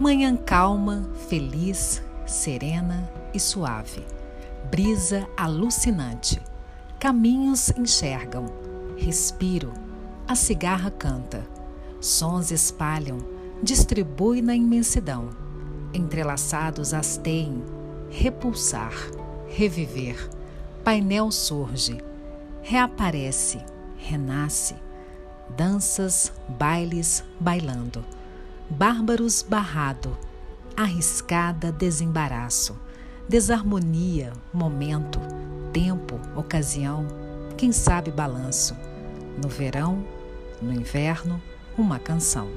Manhã calma, feliz, serena e suave. Brisa alucinante. Caminhos enxergam. Respiro. A cigarra canta. Sons espalham. Distribui na imensidão. Entrelaçados hasteiem. Repulsar. Reviver. Painel surge. Reaparece. Renasce. Danças, bailes, bailando. Bárbaros barrado. Arriscada desembaraço. Desarmonia, momento, tempo, ocasião, quem sabe balanço. No verão, no inverno, uma canção.